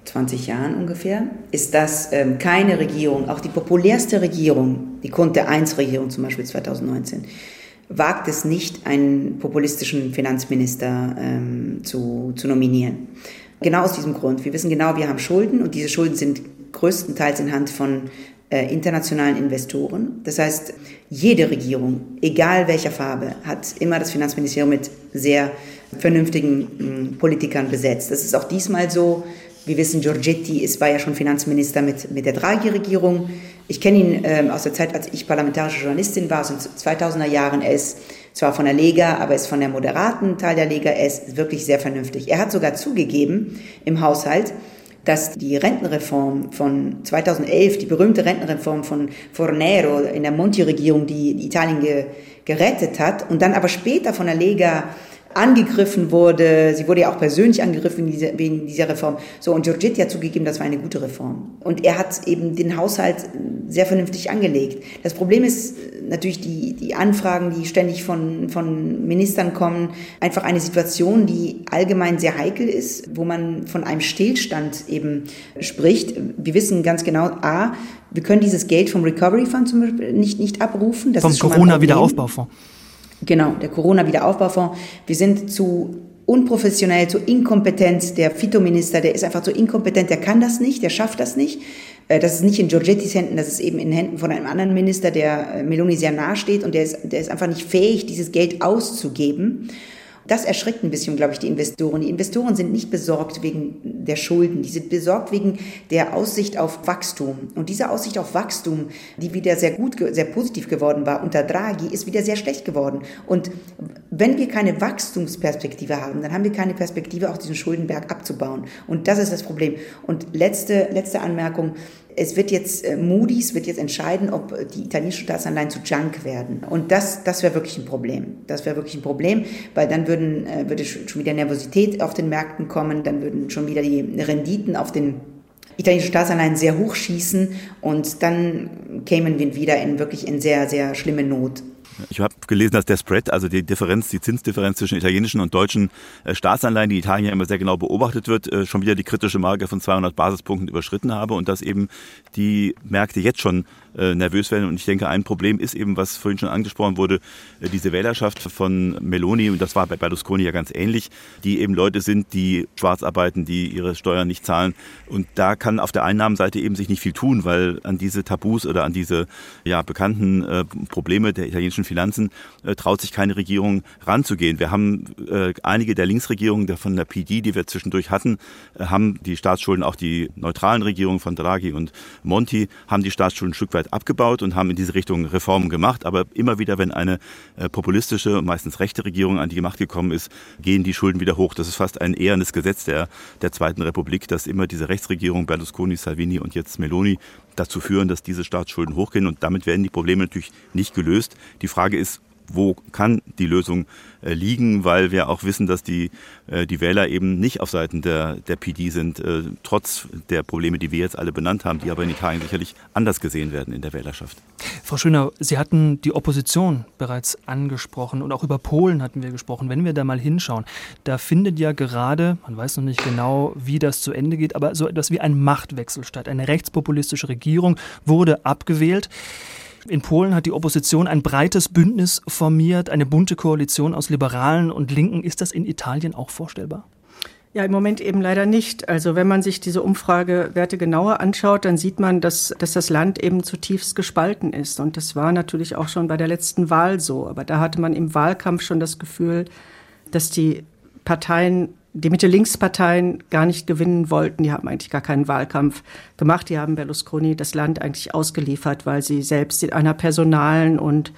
20 Jahren ungefähr, ist, dass ähm, keine Regierung, auch die populärste Regierung, die Conte 1 Regierung zum Beispiel 2019, wagt es nicht, einen populistischen Finanzminister ähm, zu, zu nominieren. Genau aus diesem Grund. Wir wissen genau, wir haben Schulden und diese Schulden sind größtenteils in Hand von äh, internationalen Investoren. Das heißt, jede Regierung, egal welcher Farbe, hat immer das Finanzministerium mit sehr vernünftigen mh, Politikern besetzt. Das ist auch diesmal so. Wir wissen, Giorgetti ist, war ja schon Finanzminister mit, mit der Draghi-Regierung. Ich kenne ihn ähm, aus der Zeit, als ich parlamentarische Journalistin war, aus den 2000er Jahren. Er ist zwar von der Lega, aber ist von der moderaten Teil der Lega. Er ist wirklich sehr vernünftig. Er hat sogar zugegeben im Haushalt, dass die Rentenreform von 2011, die berühmte Rentenreform von Fornero in der Monti-Regierung, die Italien ge gerettet hat und dann aber später von der Lega angegriffen wurde. Sie wurde ja auch persönlich angegriffen wegen dieser Reform. So, und Giorgetti hat zugegeben, das war eine gute Reform. Und er hat eben den Haushalt sehr vernünftig angelegt. Das Problem ist natürlich die, die Anfragen, die ständig von, von Ministern kommen, einfach eine Situation, die allgemein sehr heikel ist, wo man von einem Stillstand eben spricht. Wir wissen ganz genau, A, wir können dieses Geld vom Recovery Fund zum Beispiel nicht, nicht abrufen. Das vom Corona-Wiederaufbaufonds. Genau, der Corona-Wiederaufbaufonds. Wir sind zu unprofessionell, zu inkompetent. Der Fitominister, der ist einfach zu inkompetent, der kann das nicht, der schafft das nicht. Äh, das ist nicht in Giorgettis Händen, das ist eben in Händen von einem anderen Minister, der äh, Meloni sehr nahe steht und der ist, der ist einfach nicht fähig, dieses Geld auszugeben. Das erschreckt ein bisschen, glaube ich, die Investoren. Die Investoren sind nicht besorgt wegen der Schulden, die sind besorgt wegen der Aussicht auf Wachstum. Und diese Aussicht auf Wachstum, die wieder sehr gut, sehr positiv geworden war unter Draghi, ist wieder sehr schlecht geworden. Und wenn wir keine Wachstumsperspektive haben, dann haben wir keine Perspektive, auch diesen Schuldenberg abzubauen. Und das ist das Problem. Und letzte, letzte Anmerkung es wird jetzt, äh, Moody's wird jetzt entscheiden, ob die italienischen Staatsanleihen zu Junk werden. Und das, das wäre wirklich ein Problem. Das wäre wirklich ein Problem, weil dann würden, äh, würde schon wieder Nervosität auf den Märkten kommen, dann würden schon wieder die Renditen auf den italienischen Staatsanleihen sehr hoch schießen und dann kämen wir wieder in wirklich in sehr, sehr schlimme Not. Ich habe gelesen, dass der Spread, also die Differenz, die Zinsdifferenz zwischen italienischen und deutschen äh, Staatsanleihen, die Italien ja immer sehr genau beobachtet wird, äh, schon wieder die kritische Marke von 200 Basispunkten überschritten habe und dass eben die Märkte jetzt schon äh, nervös werden. Und ich denke, ein Problem ist eben, was vorhin schon angesprochen wurde, diese Wählerschaft von Meloni, und das war bei Berlusconi ja ganz ähnlich, die eben Leute sind, die schwarz arbeiten, die ihre Steuern nicht zahlen. Und da kann auf der Einnahmenseite eben sich nicht viel tun, weil an diese Tabus oder an diese ja, bekannten Probleme der italienischen Finanzen äh, traut sich keine Regierung ranzugehen. Wir haben äh, einige der Linksregierungen der von der PD, die wir zwischendurch hatten, äh, haben die Staatsschulden, auch die neutralen Regierungen von Draghi und Monti, haben die Staatsschulden ein Stück weit abgebaut und haben in diese Richtung Reformen gemacht. Aber immer wieder, wenn eine äh, populistische, meistens rechte Regierung an die Macht gekommen ist, gehen die Schulden wieder hoch. Das ist fast ein ehrenes Gesetz der, der Zweiten Republik, dass immer diese Rechtsregierung, Berlusconi, Salvini und jetzt Meloni, dazu führen, dass diese Staatsschulden hochgehen. Und damit werden die Probleme natürlich nicht gelöst. Die Frage ist, wo kann die Lösung äh, liegen, weil wir auch wissen, dass die, äh, die Wähler eben nicht auf Seiten der, der PD sind, äh, trotz der Probleme, die wir jetzt alle benannt haben, die aber in Italien sicherlich anders gesehen werden in der Wählerschaft. Frau Schöner, Sie hatten die Opposition bereits angesprochen und auch über Polen hatten wir gesprochen. Wenn wir da mal hinschauen, da findet ja gerade, man weiß noch nicht genau, wie das zu Ende geht, aber so etwas wie ein Machtwechsel statt. Eine rechtspopulistische Regierung wurde abgewählt. In Polen hat die Opposition ein breites Bündnis formiert, eine bunte Koalition aus Liberalen und Linken. Ist das in Italien auch vorstellbar? Ja, im Moment eben leider nicht. Also wenn man sich diese Umfragewerte genauer anschaut, dann sieht man, dass, dass das Land eben zutiefst gespalten ist. Und das war natürlich auch schon bei der letzten Wahl so. Aber da hatte man im Wahlkampf schon das Gefühl, dass die Parteien die Mitte-Links-Parteien gar nicht gewinnen wollten. Die haben eigentlich gar keinen Wahlkampf gemacht. Die haben Berlusconi das Land eigentlich ausgeliefert, weil sie selbst in einer personalen und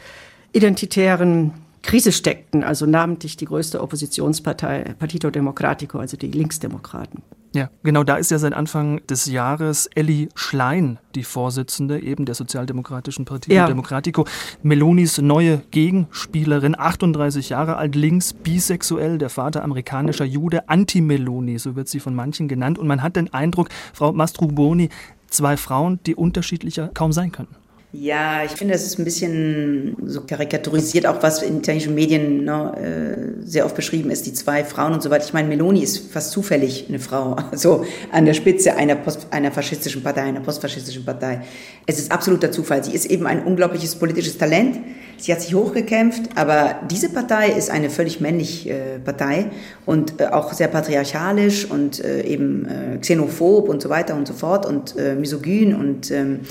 identitären Krise steckten, also namentlich die größte Oppositionspartei Partito Democratico, also die Linksdemokraten. Ja, genau da ist ja seit Anfang des Jahres Elli Schlein die Vorsitzende eben der Sozialdemokratischen Partei ja. Democratico. Melonis neue Gegenspielerin, 38 Jahre alt, links, bisexuell, der Vater amerikanischer Jude, Anti-Meloni, so wird sie von manchen genannt. Und man hat den Eindruck, Frau Mastruboni, zwei Frauen, die unterschiedlicher kaum sein könnten. Ja, ich finde, das ist ein bisschen so karikaturisiert, auch was in italienischen Medien ne, äh, sehr oft beschrieben ist, die zwei Frauen und so weiter. Ich meine, Meloni ist fast zufällig eine Frau, so an der Spitze einer, Post, einer faschistischen Partei, einer postfaschistischen Partei. Es ist absoluter Zufall. Sie ist eben ein unglaubliches politisches Talent. Sie hat sich hochgekämpft, aber diese Partei ist eine völlig männliche äh, Partei und äh, auch sehr patriarchalisch und äh, eben äh, xenophob und so weiter und so fort und äh, misogyn und ähm,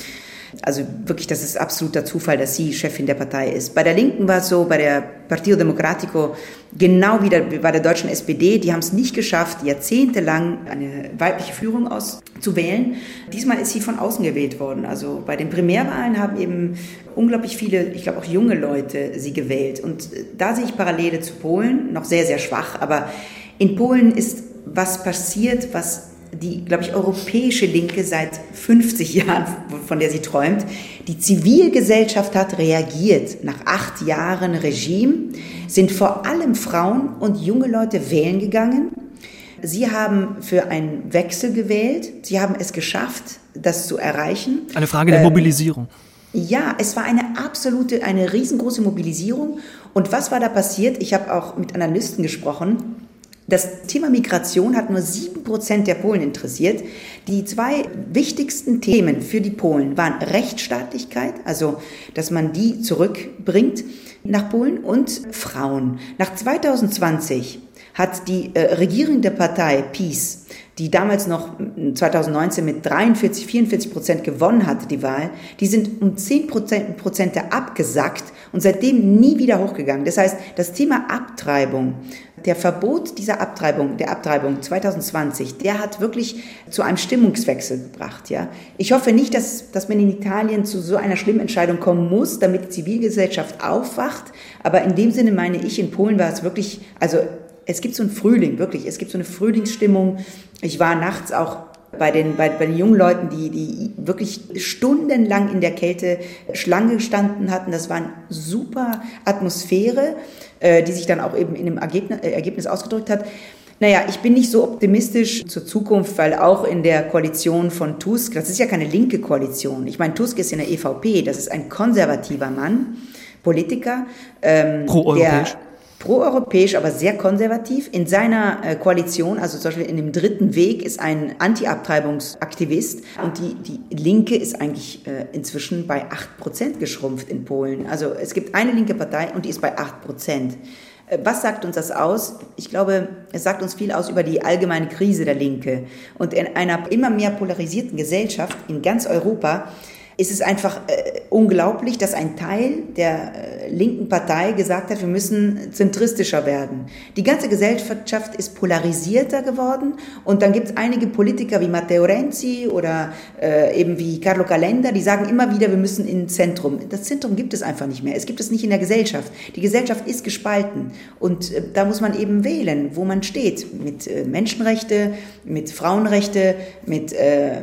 Also wirklich, das ist absoluter Zufall, dass sie Chefin der Partei ist. Bei der Linken war es so, bei der Partido Democratico, genau wie bei der deutschen SPD, die haben es nicht geschafft, jahrzehntelang eine weibliche Führung auszuwählen. Diesmal ist sie von außen gewählt worden. Also bei den Primärwahlen haben eben unglaublich viele, ich glaube auch junge Leute sie gewählt. Und da sehe ich Parallele zu Polen, noch sehr, sehr schwach, aber in Polen ist was passiert, was die, glaube ich, europäische Linke seit 50 Jahren, von der sie träumt. Die Zivilgesellschaft hat reagiert. Nach acht Jahren Regime sind vor allem Frauen und junge Leute wählen gegangen. Sie haben für einen Wechsel gewählt. Sie haben es geschafft, das zu erreichen. Eine Frage der ähm, Mobilisierung. Ja, es war eine absolute, eine riesengroße Mobilisierung. Und was war da passiert? Ich habe auch mit Analysten gesprochen. Das Thema Migration hat nur sieben Prozent der Polen interessiert. Die zwei wichtigsten Themen für die Polen waren Rechtsstaatlichkeit, also dass man die zurückbringt nach Polen, und Frauen. Nach 2020 hat die äh, regierende Partei PiS die damals noch 2019 mit 43, 44 Prozent gewonnen hatte, die Wahl, die sind um 10 Prozent, abgesackt und seitdem nie wieder hochgegangen. Das heißt, das Thema Abtreibung, der Verbot dieser Abtreibung, der Abtreibung 2020, der hat wirklich zu einem Stimmungswechsel gebracht, ja. Ich hoffe nicht, dass, dass man in Italien zu so einer schlimmen Entscheidung kommen muss, damit die Zivilgesellschaft aufwacht. Aber in dem Sinne meine ich, in Polen war es wirklich, also es gibt so einen Frühling, wirklich. Es gibt so eine Frühlingsstimmung. Ich war nachts auch bei den, bei, bei den jungen Leuten, die, die wirklich stundenlang in der Kälte Schlange gestanden hatten. Das war eine super Atmosphäre, äh, die sich dann auch eben in dem Ergebnis, äh, Ergebnis ausgedrückt hat. Naja, ich bin nicht so optimistisch zur Zukunft, weil auch in der Koalition von Tusk, das ist ja keine linke Koalition. Ich meine, Tusk ist in der EVP, das ist ein konservativer Mann, Politiker. Ähm, Pro-europäisch proeuropäisch, aber sehr konservativ. In seiner äh, Koalition, also zum Beispiel in dem dritten Weg, ist ein Anti-Abtreibungsaktivist und die, die Linke ist eigentlich äh, inzwischen bei acht Prozent geschrumpft in Polen. Also es gibt eine linke Partei und die ist bei acht Prozent. Äh, was sagt uns das aus? Ich glaube, es sagt uns viel aus über die allgemeine Krise der Linke. Und in einer immer mehr polarisierten Gesellschaft in ganz Europa ist es einfach äh, unglaublich, dass ein Teil der äh, linken Partei gesagt hat, wir müssen zentristischer werden. Die ganze Gesellschaft ist polarisierter geworden und dann gibt es einige Politiker wie Matteo Renzi oder äh, eben wie Carlo Calenda, die sagen immer wieder, wir müssen ins Zentrum. Das Zentrum gibt es einfach nicht mehr. Es gibt es nicht in der Gesellschaft. Die Gesellschaft ist gespalten und äh, da muss man eben wählen, wo man steht. Mit äh, Menschenrechte, mit Frauenrechte, mit äh,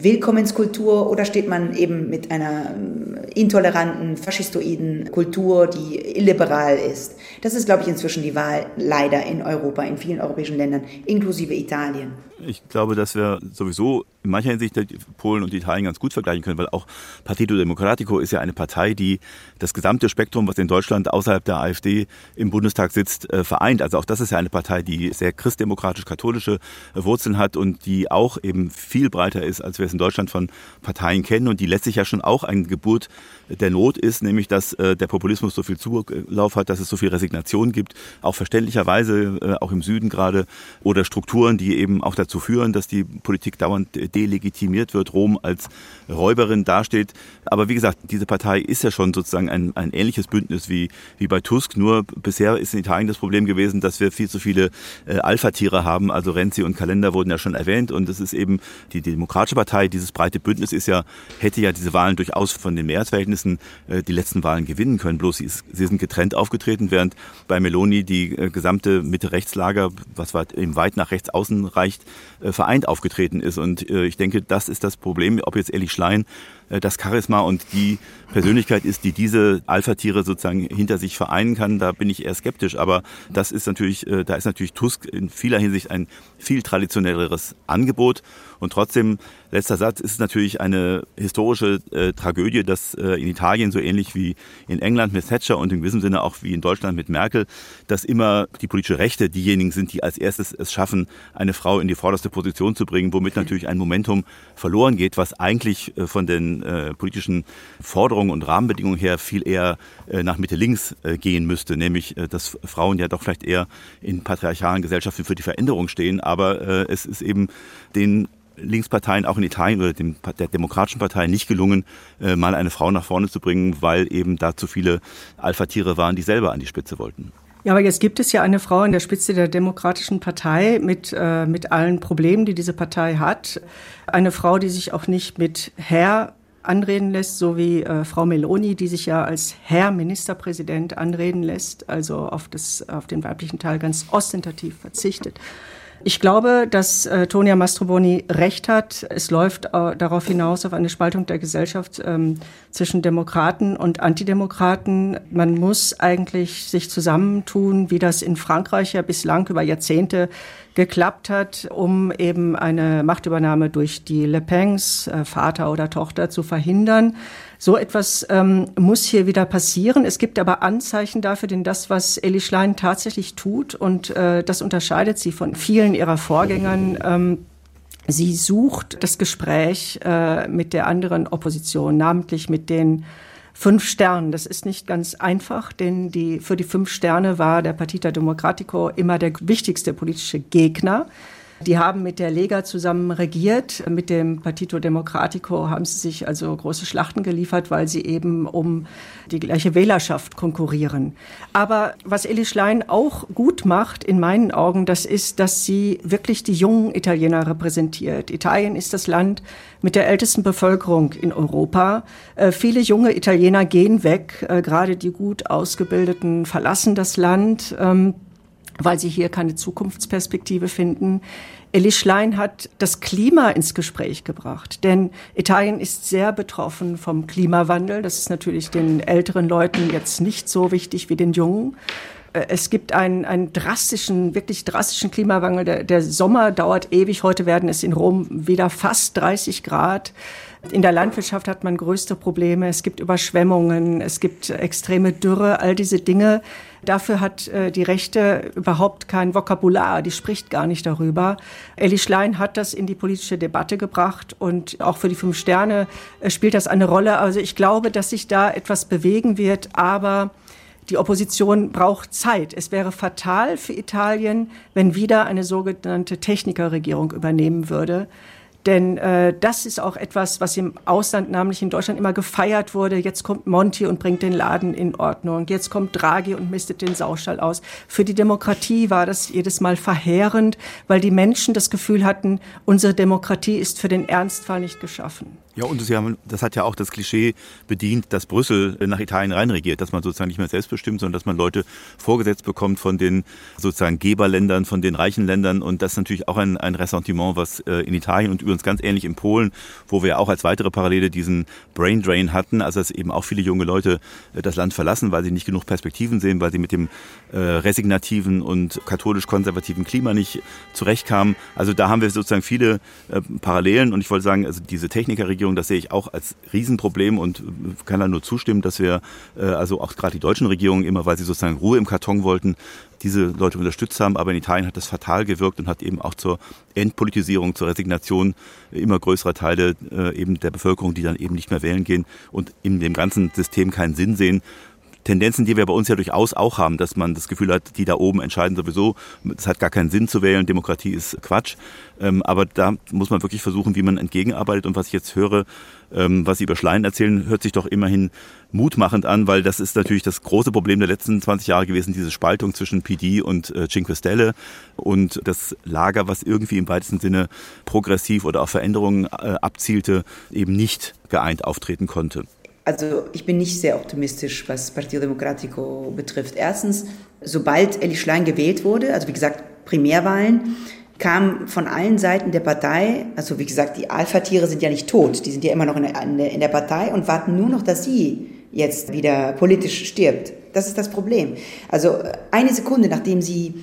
Willkommenskultur oder steht man eben eben mit einer ähm, intoleranten, faschistoiden Kultur, die illiberal ist. Das ist, glaube ich, inzwischen die Wahl leider in Europa, in vielen europäischen Ländern, inklusive Italien. Ich glaube, dass wir sowieso in mancher Hinsicht Polen und Italien ganz gut vergleichen können, weil auch Partito Democratico ist ja eine Partei, die das gesamte Spektrum, was in Deutschland außerhalb der AfD im Bundestag sitzt, äh, vereint. Also auch das ist ja eine Partei, die sehr christdemokratisch-katholische Wurzeln hat und die auch eben viel breiter ist, als wir es in Deutschland von Parteien kennen. Und die letztlich ja schon auch eine Geburt der Not ist, nämlich dass äh, der Populismus so viel Zulauf hat, dass es so viel Resignation gibt, auch verständlicherweise, äh, auch im Süden gerade, oder Strukturen, die eben auch dazu führen, dass die Politik dauernd delegitimiert wird, Rom als Räuberin dasteht. Aber wie gesagt, diese Partei ist ja schon sozusagen ein, ein ähnliches Bündnis wie, wie bei Tusk, nur bisher ist in Italien das Problem gewesen, dass wir viel zu viele äh, Alpha-Tiere haben, also Renzi und Kalender wurden ja schon erwähnt. Und es ist eben die Demokratische Partei, dieses breite Bündnis ist ja, hätte ja diese Wahlen durchaus von den Mehrheitsverhältnissen äh, die letzten Wahlen gewinnen können, bloß sie, ist, sie sind getrennt aufgetreten, während bei Meloni die äh, gesamte Mitte-Rechtslager, was eben weit nach rechts außen reicht, vereint aufgetreten ist und äh, ich denke, das ist das Problem, ob jetzt Elli Schlein äh, das Charisma und die Persönlichkeit ist, die diese Alpha-Tiere sozusagen hinter sich vereinen kann, da bin ich eher skeptisch. Aber das ist natürlich, äh, da ist natürlich Tusk in vieler Hinsicht ein viel traditionelleres Angebot. Und trotzdem, letzter Satz, ist es natürlich eine historische äh, Tragödie, dass äh, in Italien so ähnlich wie in England mit Thatcher und in gewissem Sinne auch wie in Deutschland mit Merkel, dass immer die politische Rechte diejenigen sind, die als erstes es schaffen, eine Frau in die vorderste Position zu bringen, womit natürlich ein Momentum verloren geht, was eigentlich äh, von den äh, politischen Forderungen und Rahmenbedingungen her viel eher äh, nach Mitte links äh, gehen müsste, nämlich dass Frauen ja doch vielleicht eher in patriarchalen Gesellschaften für die Veränderung stehen, aber es ist eben den Linksparteien auch in Italien oder dem, der Demokratischen Partei nicht gelungen, äh, mal eine Frau nach vorne zu bringen, weil eben da zu viele Alpha-Tiere waren, die selber an die Spitze wollten. Ja, aber jetzt gibt es ja eine Frau in der Spitze der Demokratischen Partei mit, äh, mit allen Problemen, die diese Partei hat. Eine Frau, die sich auch nicht mit Herr anreden lässt, so wie äh, Frau Meloni, die sich ja als Herr Ministerpräsident anreden lässt, also auf, das, auf den weiblichen Teil ganz ostentativ verzichtet. Ich glaube, dass äh, Tonia Mastroboni recht hat. Es läuft äh, darauf hinaus auf eine Spaltung der Gesellschaft ähm, zwischen Demokraten und Antidemokraten. Man muss eigentlich sich zusammentun, wie das in Frankreich ja bislang über Jahrzehnte geklappt hat, um eben eine Machtübernahme durch die Le Pens, äh, Vater oder Tochter, zu verhindern. So etwas ähm, muss hier wieder passieren. Es gibt aber Anzeichen dafür, denn das, was Elli Schlein tatsächlich tut, und äh, das unterscheidet sie von vielen ihrer Vorgängern, ähm, sie sucht das Gespräch äh, mit der anderen Opposition, namentlich mit den fünf Sternen. Das ist nicht ganz einfach, denn die, für die fünf Sterne war der Partita Democratico immer der wichtigste politische Gegner. Die haben mit der Lega zusammen regiert. Mit dem Partito Democratico haben sie sich also große Schlachten geliefert, weil sie eben um die gleiche Wählerschaft konkurrieren. Aber was Elie Schlein auch gut macht, in meinen Augen, das ist, dass sie wirklich die jungen Italiener repräsentiert. Italien ist das Land mit der ältesten Bevölkerung in Europa. Äh, viele junge Italiener gehen weg, äh, gerade die gut ausgebildeten verlassen das Land. Ähm, weil sie hier keine Zukunftsperspektive finden. Elli Schlein hat das Klima ins Gespräch gebracht, denn Italien ist sehr betroffen vom Klimawandel. Das ist natürlich den älteren Leuten jetzt nicht so wichtig wie den jungen. Äh, es gibt einen, einen drastischen, wirklich drastischen Klimawandel. Der, der Sommer dauert ewig. Heute werden es in Rom wieder fast 30 Grad. In der Landwirtschaft hat man größte Probleme. Es gibt Überschwemmungen, es gibt extreme Dürre, all diese Dinge. Dafür hat äh, die Rechte überhaupt kein Vokabular, die spricht gar nicht darüber. Elli Schlein hat das in die politische Debatte gebracht und auch für die Fünf Sterne äh, spielt das eine Rolle. Also ich glaube, dass sich da etwas bewegen wird, aber die Opposition braucht Zeit. Es wäre fatal für Italien, wenn wieder eine sogenannte Technikerregierung übernehmen würde. Denn äh, das ist auch etwas, was im Ausland, namentlich in Deutschland, immer gefeiert wurde. Jetzt kommt Monti und bringt den Laden in Ordnung. Jetzt kommt Draghi und mistet den Saustall aus. Für die Demokratie war das jedes Mal verheerend, weil die Menschen das Gefühl hatten, unsere Demokratie ist für den Ernstfall nicht geschaffen. Ja, und Sie haben, das hat ja auch das Klischee bedient, dass Brüssel nach Italien reinregiert, dass man sozusagen nicht mehr selbstbestimmt, sondern dass man Leute vorgesetzt bekommt von den sozusagen Geberländern, von den reichen Ländern. Und das ist natürlich auch ein, ein Ressentiment, was äh, in Italien und übrigens ganz ähnlich in Polen, wo wir auch als weitere Parallele diesen Brain Drain hatten, also dass eben auch viele junge Leute äh, das Land verlassen, weil sie nicht genug Perspektiven sehen, weil sie mit dem äh, resignativen und katholisch-konservativen Klima nicht zurechtkamen. Also da haben wir sozusagen viele äh, Parallelen und ich wollte sagen, also diese Technikerregierung Bundesregierung, das sehe ich auch als Riesenproblem und kann da nur zustimmen, dass wir, äh, also auch gerade die deutschen Regierungen immer, weil sie sozusagen Ruhe im Karton wollten, diese Leute unterstützt haben. Aber in Italien hat das fatal gewirkt und hat eben auch zur Entpolitisierung, zur Resignation immer größerer Teile äh, eben der Bevölkerung, die dann eben nicht mehr wählen gehen und in dem ganzen System keinen Sinn sehen. Tendenzen, die wir bei uns ja durchaus auch haben, dass man das Gefühl hat, die da oben entscheiden sowieso, es hat gar keinen Sinn zu wählen, Demokratie ist Quatsch. Ähm, aber da muss man wirklich versuchen, wie man entgegenarbeitet. Und was ich jetzt höre, ähm, was Sie über Schleien erzählen, hört sich doch immerhin mutmachend an, weil das ist natürlich das große Problem der letzten 20 Jahre gewesen, diese Spaltung zwischen PD und äh, Cinque Stelle und das Lager, was irgendwie im weitesten Sinne progressiv oder auf Veränderungen äh, abzielte, eben nicht geeint auftreten konnte. Also ich bin nicht sehr optimistisch, was Partido Democratico betrifft. Erstens, sobald Elli Schlein gewählt wurde, also wie gesagt Primärwahlen, kam von allen Seiten der Partei, also wie gesagt, die Alpha-Tiere sind ja nicht tot, die sind ja immer noch in der, in der Partei und warten nur noch, dass sie jetzt wieder politisch stirbt. Das ist das Problem. Also eine Sekunde, nachdem sie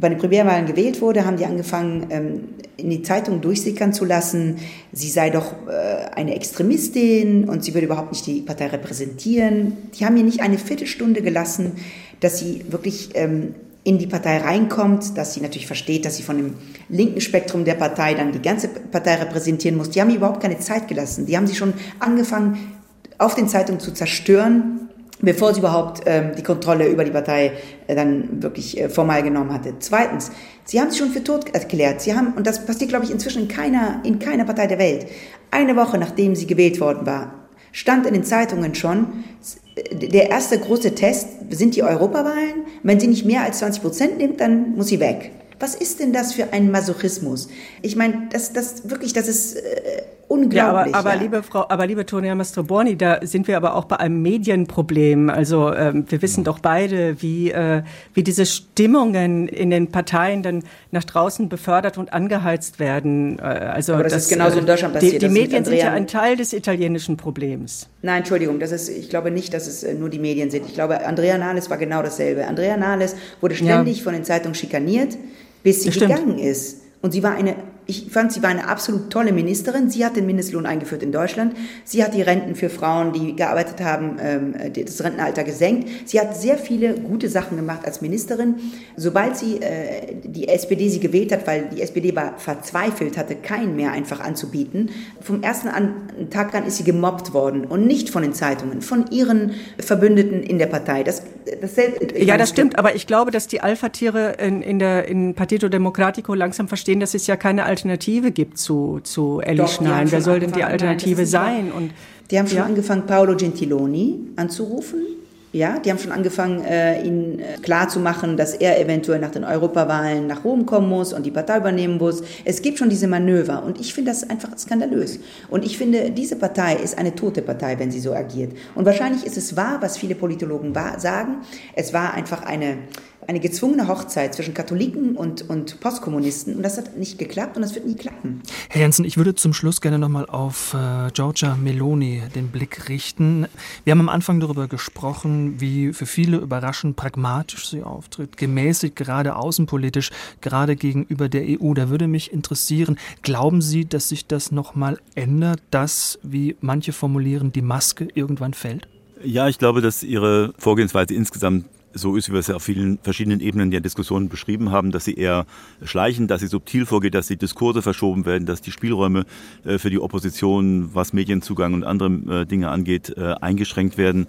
bei den Primärwahlen gewählt wurde, haben die angefangen, ähm, in die Zeitung durchsickern zu lassen, sie sei doch äh, eine Extremistin und sie würde überhaupt nicht die Partei repräsentieren. Die haben ihr nicht eine Viertelstunde gelassen, dass sie wirklich ähm, in die Partei reinkommt, dass sie natürlich versteht, dass sie von dem linken Spektrum der Partei dann die ganze Partei repräsentieren muss. Die haben ihr überhaupt keine Zeit gelassen. Die haben sie schon angefangen, auf den Zeitungen zu zerstören bevor sie überhaupt ähm, die Kontrolle über die Partei äh, dann wirklich äh, formal genommen hatte. Zweitens, sie haben sich schon für tot erklärt. Sie haben, und das passiert, glaube ich, inzwischen in keiner, in keiner Partei der Welt, eine Woche nachdem sie gewählt worden war, stand in den Zeitungen schon, der erste große Test sind die Europawahlen. Wenn sie nicht mehr als 20 Prozent nimmt, dann muss sie weg. Was ist denn das für ein Masochismus? Ich meine, das, das wirklich, das ist äh, unglaublich. Ja, aber, aber ja. liebe Frau, aber liebe Tonia Mastroborni, da sind wir aber auch bei einem Medienproblem. Also ähm, wir wissen doch beide, wie äh, wie diese Stimmungen in den Parteien dann nach draußen befördert und angeheizt werden. Äh, also aber das, das ist genauso in Deutschland passiert. Die, die Medien sind ja ein Teil des italienischen Problems. Nein, Entschuldigung, das ist. Ich glaube nicht, dass es äh, nur die Medien sind. Ich glaube, Andrea Nahles war genau dasselbe. Andrea Nahles wurde ständig ja. von den Zeitungen schikaniert, bis sie gegangen ist. Und sie war eine ich fand, sie war eine absolut tolle Ministerin. Sie hat den Mindestlohn eingeführt in Deutschland. Sie hat die Renten für Frauen, die gearbeitet haben, ähm, das Rentenalter gesenkt. Sie hat sehr viele gute Sachen gemacht als Ministerin. Sobald sie äh, die SPD sie gewählt hat, weil die SPD war verzweifelt, hatte keinen mehr einfach anzubieten. Vom ersten Tag an ist sie gemobbt worden und nicht von den Zeitungen, von ihren Verbündeten in der Partei. Das, das ja, das stimmt. Aber ich glaube, dass die Alpha-Tiere in, in der in Partito Democratico langsam verstehen, dass es ja keine gibt zu, zu Ellie Schneiden. Wer soll denn die Alternative sein? Und, die haben schon ja? angefangen, Paolo Gentiloni anzurufen. Ja, die haben schon angefangen, äh, ihn äh, klarzumachen, dass er eventuell nach den Europawahlen nach Rom kommen muss und die Partei übernehmen muss. Es gibt schon diese Manöver und ich finde das einfach skandalös. Und ich finde, diese Partei ist eine tote Partei, wenn sie so agiert. Und wahrscheinlich ist es wahr, was viele Politologen sagen. Es war einfach eine, eine gezwungene Hochzeit zwischen Katholiken und, und Postkommunisten. Und das hat nicht geklappt und das wird nie klappen. Herr Jensen, ich würde zum Schluss gerne nochmal auf äh, Giorgia Meloni den Blick richten. Wir haben am Anfang darüber gesprochen, wie für viele überraschend pragmatisch sie auftritt, gemäßigt, gerade außenpolitisch, gerade gegenüber der EU. Da würde mich interessieren, glauben Sie, dass sich das nochmal ändert, dass, wie manche formulieren, die Maske irgendwann fällt? Ja, ich glaube, dass Ihre Vorgehensweise insgesamt so ist, wie wir es ja auf vielen verschiedenen Ebenen der Diskussion beschrieben haben, dass sie eher schleichen, dass sie subtil vorgeht, dass die Diskurse verschoben werden, dass die Spielräume äh, für die Opposition, was Medienzugang und andere äh, Dinge angeht, äh, eingeschränkt werden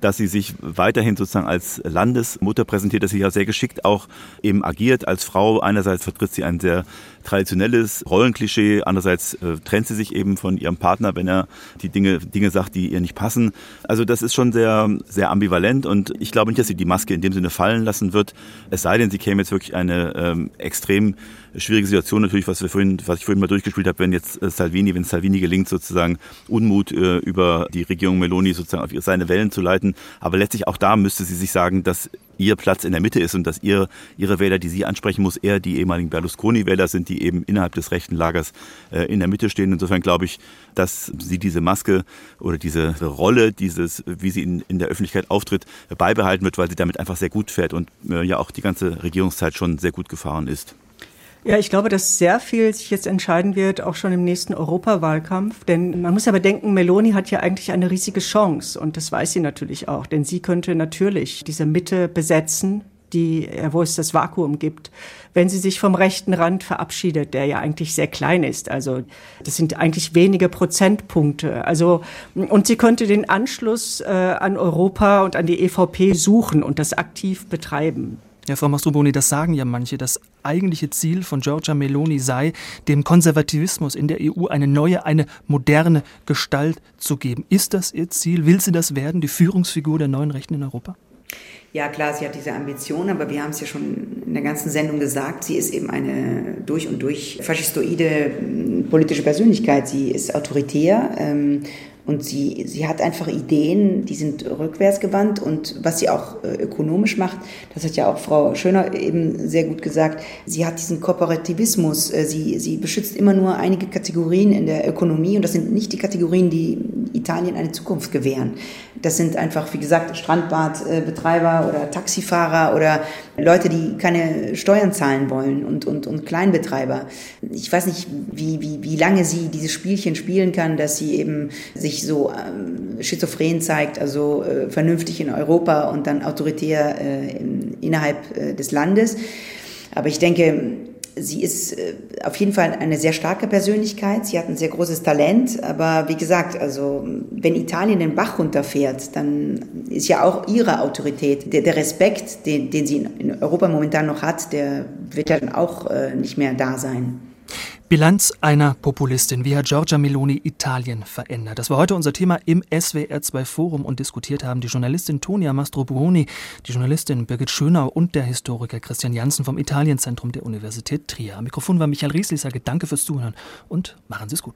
dass sie sich weiterhin sozusagen als Landesmutter präsentiert, dass sie ja sehr geschickt auch eben agiert als Frau. Einerseits vertritt sie ein sehr traditionelles Rollenklischee, andererseits äh, trennt sie sich eben von ihrem Partner, wenn er die Dinge, Dinge sagt, die ihr nicht passen. Also das ist schon sehr, sehr ambivalent und ich glaube nicht, dass sie die Maske in dem Sinne fallen lassen wird. Es sei denn, sie käme jetzt wirklich eine ähm, extrem schwierige Situation natürlich, was wir vorhin, was ich vorhin mal durchgespielt habe, wenn jetzt äh, Salvini, wenn Salvini gelingt, sozusagen Unmut äh, über die Regierung Meloni sozusagen auf seine Wellen zu leiten. Aber letztlich auch da müsste sie sich sagen, dass ihr Platz in der Mitte ist und dass ihr, ihre Wähler, die sie ansprechen muss, eher die ehemaligen Berlusconi-Wähler sind, die eben innerhalb des rechten Lagers äh, in der Mitte stehen. Insofern glaube ich, dass sie diese Maske oder diese Rolle, dieses, wie sie in, in der Öffentlichkeit auftritt, beibehalten wird, weil sie damit einfach sehr gut fährt und äh, ja auch die ganze Regierungszeit schon sehr gut gefahren ist. Ja, ich glaube, dass sehr viel sich jetzt entscheiden wird, auch schon im nächsten Europawahlkampf. Denn man muss aber denken, Meloni hat ja eigentlich eine riesige Chance. Und das weiß sie natürlich auch. Denn sie könnte natürlich diese Mitte besetzen, die, wo es das Vakuum gibt, wenn sie sich vom rechten Rand verabschiedet, der ja eigentlich sehr klein ist. Also das sind eigentlich wenige Prozentpunkte. Also und sie könnte den Anschluss äh, an Europa und an die EVP suchen und das aktiv betreiben. Ja, Frau Mastroboni, das sagen ja manche. Das eigentliche Ziel von Giorgia Meloni sei, dem Konservativismus in der EU eine neue, eine moderne Gestalt zu geben. Ist das ihr Ziel? Will sie das werden, die Führungsfigur der neuen Rechten in Europa? Ja, klar, sie hat diese Ambition, aber wir haben es ja schon in der ganzen Sendung gesagt, sie ist eben eine durch und durch faschistoide politische Persönlichkeit. Sie ist autoritär. Ähm, und sie, sie hat einfach Ideen, die sind rückwärtsgewandt und was sie auch äh, ökonomisch macht, das hat ja auch Frau Schöner eben sehr gut gesagt, sie hat diesen Kooperativismus, äh, sie, sie beschützt immer nur einige Kategorien in der Ökonomie und das sind nicht die Kategorien, die Italien eine Zukunft gewähren. Das sind einfach, wie gesagt, Strandbadbetreiber oder Taxifahrer oder Leute, die keine Steuern zahlen wollen und, und, und Kleinbetreiber. Ich weiß nicht, wie, wie, wie lange sie dieses Spielchen spielen kann, dass sie eben sich so ähm, schizophren zeigt, also äh, vernünftig in Europa und dann autoritär äh, in, innerhalb äh, des Landes. Aber ich denke, sie ist äh, auf jeden Fall eine sehr starke Persönlichkeit. Sie hat ein sehr großes Talent. Aber wie gesagt, also wenn Italien den Bach runterfährt, dann ist ja auch ihre Autorität, der, der Respekt, den, den sie in Europa momentan noch hat, der wird ja dann auch äh, nicht mehr da sein. Bilanz einer Populistin. Wie hat Giorgia Meloni Italien verändert? Das war heute unser Thema im SWR2 Forum und diskutiert haben die Journalistin Tonia Mastrobuoni, die Journalistin Birgit Schönau und der Historiker Christian Janssen vom Italienzentrum der Universität Trier. Am Mikrofon war Michael Riesli. Ich sage danke fürs Zuhören und machen Sie es gut.